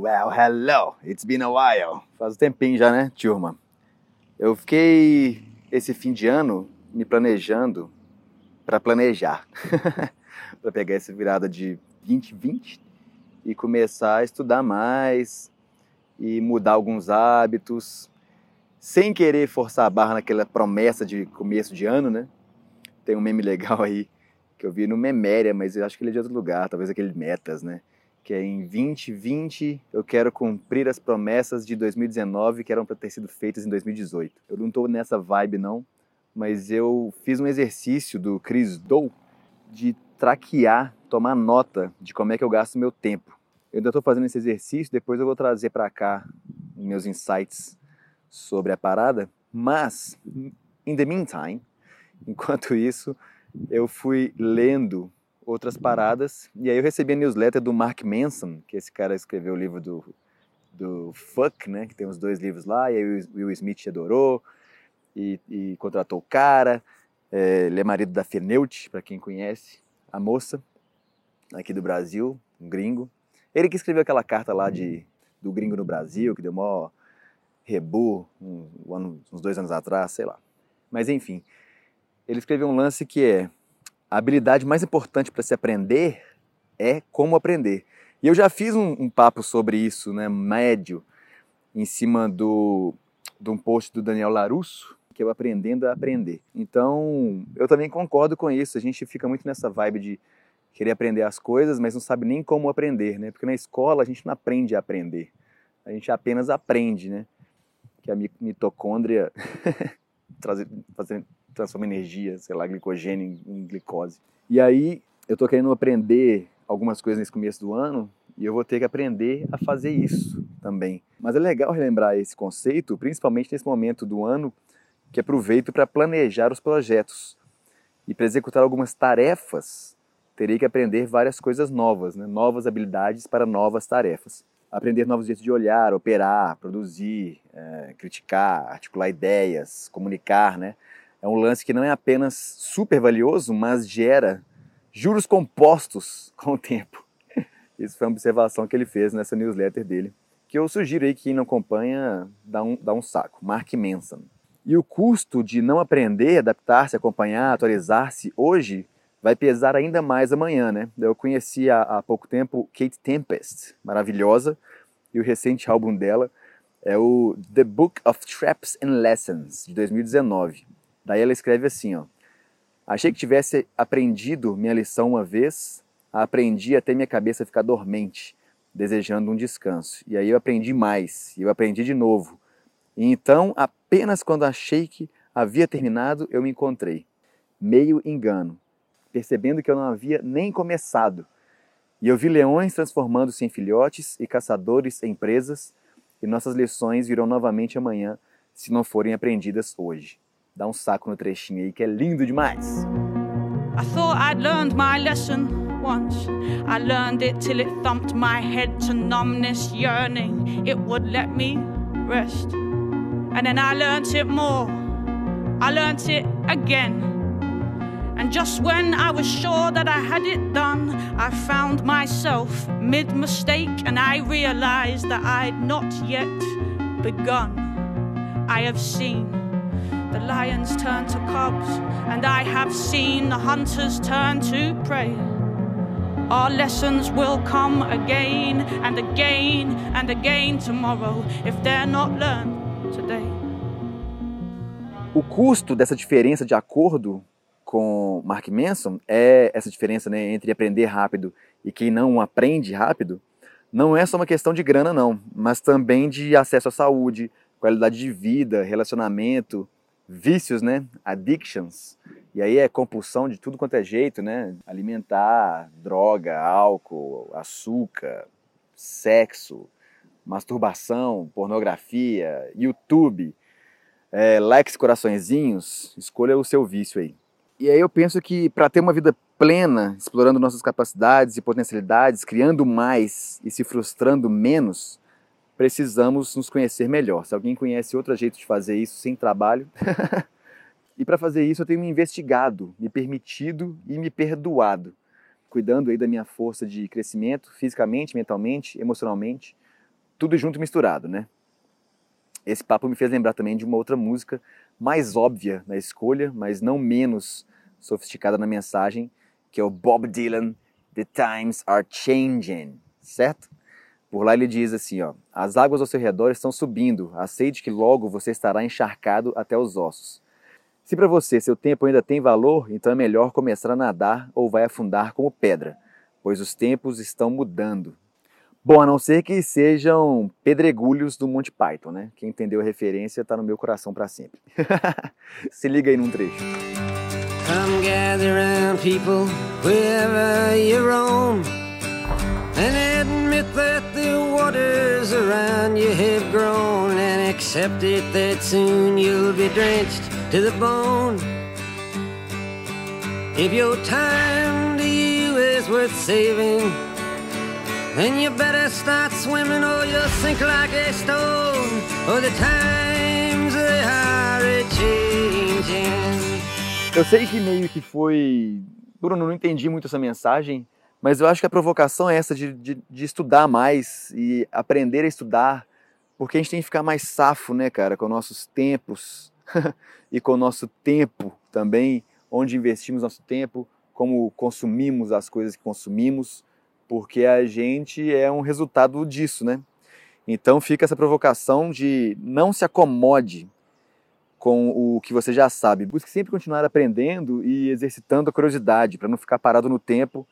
Well, hello, it's been a while. Faz um tempinho já, né, turma? Eu fiquei esse fim de ano me planejando para planejar, para pegar essa virada de 2020 e começar a estudar mais e mudar alguns hábitos, sem querer forçar a barra naquela promessa de começo de ano, né? Tem um meme legal aí que eu vi no Meméria, mas eu acho que ele é de outro lugar, talvez aquele Metas, né? Que é em 2020 eu quero cumprir as promessas de 2019 que eram para ter sido feitas em 2018. Eu não estou nessa vibe não, mas eu fiz um exercício do Chris Dow de traquear, tomar nota de como é que eu gasto meu tempo. Eu ainda estou fazendo esse exercício, depois eu vou trazer para cá meus insights sobre a parada, mas in the meantime, enquanto isso, eu fui lendo outras paradas e aí eu recebi a newsletter do Mark Manson, que esse cara escreveu o livro do, do Fuck, né, que tem os dois livros lá, e aí o Will Smith adorou e, e contratou o cara, é, ele é marido da Feneut, para quem conhece, a moça aqui do Brasil, um gringo. Ele que escreveu aquela carta lá de, do gringo no Brasil, que deu mó rebu um, uns dois anos atrás, sei lá. Mas enfim, ele escreveu um lance que é a habilidade mais importante para se aprender é como aprender. E eu já fiz um, um, papo sobre isso, né, médio, em cima do, de um post do Daniel Larusso, que é o Aprendendo a Aprender. Então, eu também concordo com isso. A gente fica muito nessa vibe de querer aprender as coisas, mas não sabe nem como aprender, né? Porque na escola a gente não aprende a aprender. A gente apenas aprende, né? Que a mitocôndria transforma energia, sei lá, glicogênio em glicose. E aí eu tô querendo aprender algumas coisas nesse começo do ano e eu vou ter que aprender a fazer isso também. Mas é legal relembrar esse conceito, principalmente nesse momento do ano que aproveito para planejar os projetos. E para executar algumas tarefas, terei que aprender várias coisas novas, né? novas habilidades para novas tarefas. Aprender novos jeitos de olhar, operar, produzir, é, criticar, articular ideias, comunicar, né? é um lance que não é apenas super valioso, mas gera juros compostos com o tempo. Isso foi uma observação que ele fez nessa newsletter dele, que eu sugiro aí que quem não acompanha dá um, dá um saco. Mark Manson. E o custo de não aprender, adaptar-se, acompanhar, atualizar-se hoje vai pesar ainda mais amanhã, né? Eu conheci há, há pouco tempo Kate Tempest, maravilhosa, e o recente álbum dela é o The Book of Traps and Lessons, de 2019. Daí ela escreve assim, ó. Achei que tivesse aprendido minha lição uma vez, aprendi até minha cabeça ficar dormente, desejando um descanso. E aí eu aprendi mais, eu aprendi de novo. E então, apenas quando achei que havia terminado, eu me encontrei. Meio engano, percebendo que eu não havia nem começado. E eu vi leões transformando-se em filhotes e caçadores em presas, e nossas lições virão novamente amanhã, se não forem aprendidas hoje. Dá um saco no trechinho aí que é lindo demais. I thought I'd learned my lesson once. I learned it till it thumped my head to numbness, yearning. It would let me rest. And then I learned it more. I learned it again. And just when I was sure that I had it done, I found myself mid mistake and I realized that I'd not yet begun. I have seen the lions turn to cubs, and I have seen the hunters turn to prey. Our lessons will come again and again and again tomorrow if they're not learned today. O custo dessa diferença de acordo com Mark Manson é essa diferença né, entre aprender rápido e quem não aprende rápido, não é só uma questão de grana não, mas também de acesso à saúde, qualidade de vida, relacionamento, vícios, né? Addictions. E aí é compulsão de tudo quanto é jeito, né? Alimentar, droga, álcool, açúcar, sexo, masturbação, pornografia, YouTube, é, likes coraçõezinhos, escolha o seu vício aí. E aí eu penso que para ter uma vida plena, explorando nossas capacidades e potencialidades, criando mais e se frustrando menos, precisamos nos conhecer melhor. Se alguém conhece outro jeito de fazer isso sem trabalho. e para fazer isso eu tenho me investigado, me permitido e me perdoado, cuidando aí da minha força de crescimento fisicamente, mentalmente, emocionalmente, tudo junto misturado, né? Esse papo me fez lembrar também de uma outra música mais óbvia na escolha, mas não menos sofisticada na mensagem, que é o Bob Dylan, The Times Are Changing, certo? Por lá ele diz assim, ó, as águas ao seu redor estão subindo, aceite que logo você estará encharcado até os ossos. Se para você seu tempo ainda tem valor, então é melhor começar a nadar ou vai afundar como pedra, pois os tempos estão mudando. Bom, a não ser que sejam pedregulhos do Monty Python, né? Quem entendeu a referência está no meu coração para sempre. Se liga aí num trecho. Come gather around people wherever you roam And admit that the waters around you have grown And accept it that soon you'll be drenched to the bone If your time to you is worth saving Then you better start swimming or you'll sink like a stone. Or the times they are changing. Eu sei que meio que foi. Bruno, não entendi muito essa mensagem, mas eu acho que a provocação é essa de, de, de estudar mais e aprender a estudar, porque a gente tem que ficar mais safo, né, cara, com nossos tempos e com o nosso tempo também, onde investimos nosso tempo, como consumimos as coisas que consumimos porque a gente é um resultado disso, né? Então fica essa provocação de não se acomode com o que você já sabe. Busque sempre continuar aprendendo e exercitando a curiosidade para não ficar parado no tempo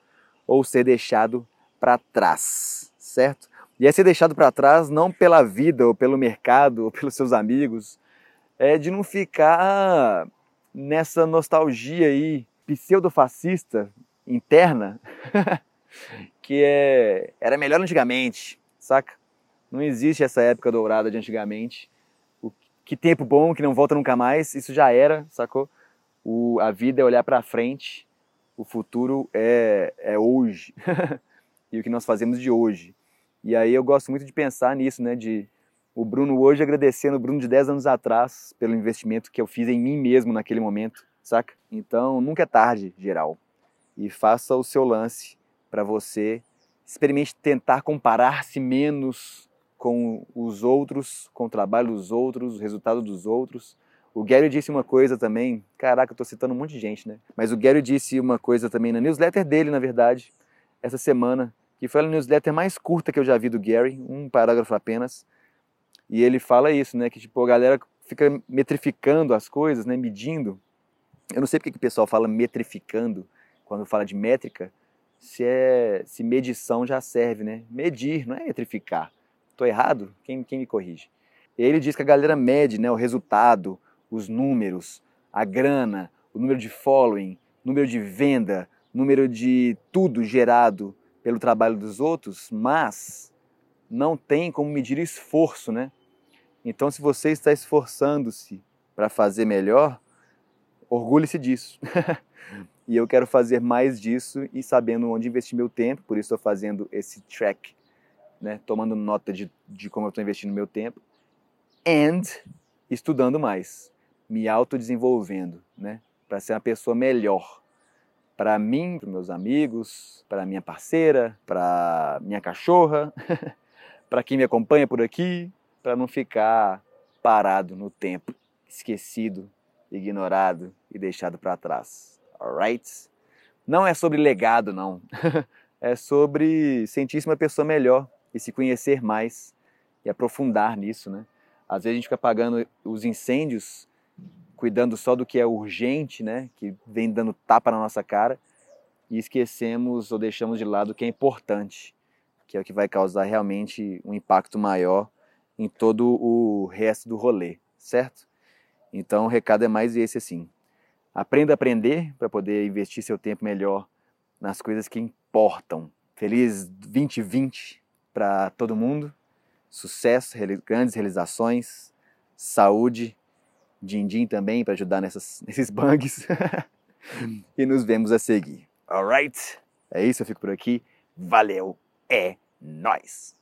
ou ser deixado para trás, certo? E é ser deixado para trás não pela vida ou pelo mercado ou pelos seus amigos, é de não ficar nessa nostalgia aí pseudo-fascista interna que é, era melhor antigamente, saca? Não existe essa época dourada de antigamente. O, que tempo bom que não volta nunca mais, isso já era, sacou? O, a vida é olhar para frente, o futuro é, é hoje. e o que nós fazemos de hoje. E aí eu gosto muito de pensar nisso, né? De o Bruno hoje agradecendo o Bruno de 10 anos atrás pelo investimento que eu fiz em mim mesmo naquele momento, saca? Então nunca é tarde, geral. E faça o seu lance para você. Experimente tentar comparar-se menos com os outros, com o trabalho dos outros, o resultado dos outros. O Gary disse uma coisa também, caraca, eu tô citando um monte de gente, né? Mas o Gary disse uma coisa também na newsletter dele, na verdade, essa semana, que foi a newsletter mais curta que eu já vi do Gary, um parágrafo apenas. E ele fala isso, né? Que tipo, a galera fica metrificando as coisas, né? Medindo. Eu não sei porque que o pessoal fala metrificando quando fala de métrica, se é se medição já serve, né? Medir, não é metrificar. Estou errado? Quem, quem me corrige? Ele diz que a galera mede né, o resultado, os números, a grana, o número de following, número de venda, número de tudo gerado pelo trabalho dos outros, mas não tem como medir esforço, né? Então, se você está esforçando-se para fazer melhor, orgulhe-se disso. E eu quero fazer mais disso e sabendo onde investir meu tempo, por isso estou fazendo esse track, né, tomando nota de, de como eu estou investindo meu tempo, and estudando mais, me autodesenvolvendo, né, para ser uma pessoa melhor. Para mim, para meus amigos, para minha parceira, para minha cachorra, para quem me acompanha por aqui, para não ficar parado no tempo, esquecido, ignorado e deixado para trás alright? Não é sobre legado, não. é sobre sentir-se uma pessoa melhor e se conhecer mais e aprofundar nisso, né? Às vezes a gente fica apagando os incêndios, cuidando só do que é urgente, né? Que vem dando tapa na nossa cara e esquecemos ou deixamos de lado o que é importante, que é o que vai causar realmente um impacto maior em todo o resto do rolê, certo? Então o recado é mais esse assim. Aprenda a aprender para poder investir seu tempo melhor nas coisas que importam. Feliz 2020 para todo mundo. Sucesso, grandes realizações, saúde, din-din também para ajudar nessas, nesses bugs. e nos vemos a seguir. Alright? É isso, eu fico por aqui. Valeu, é nós.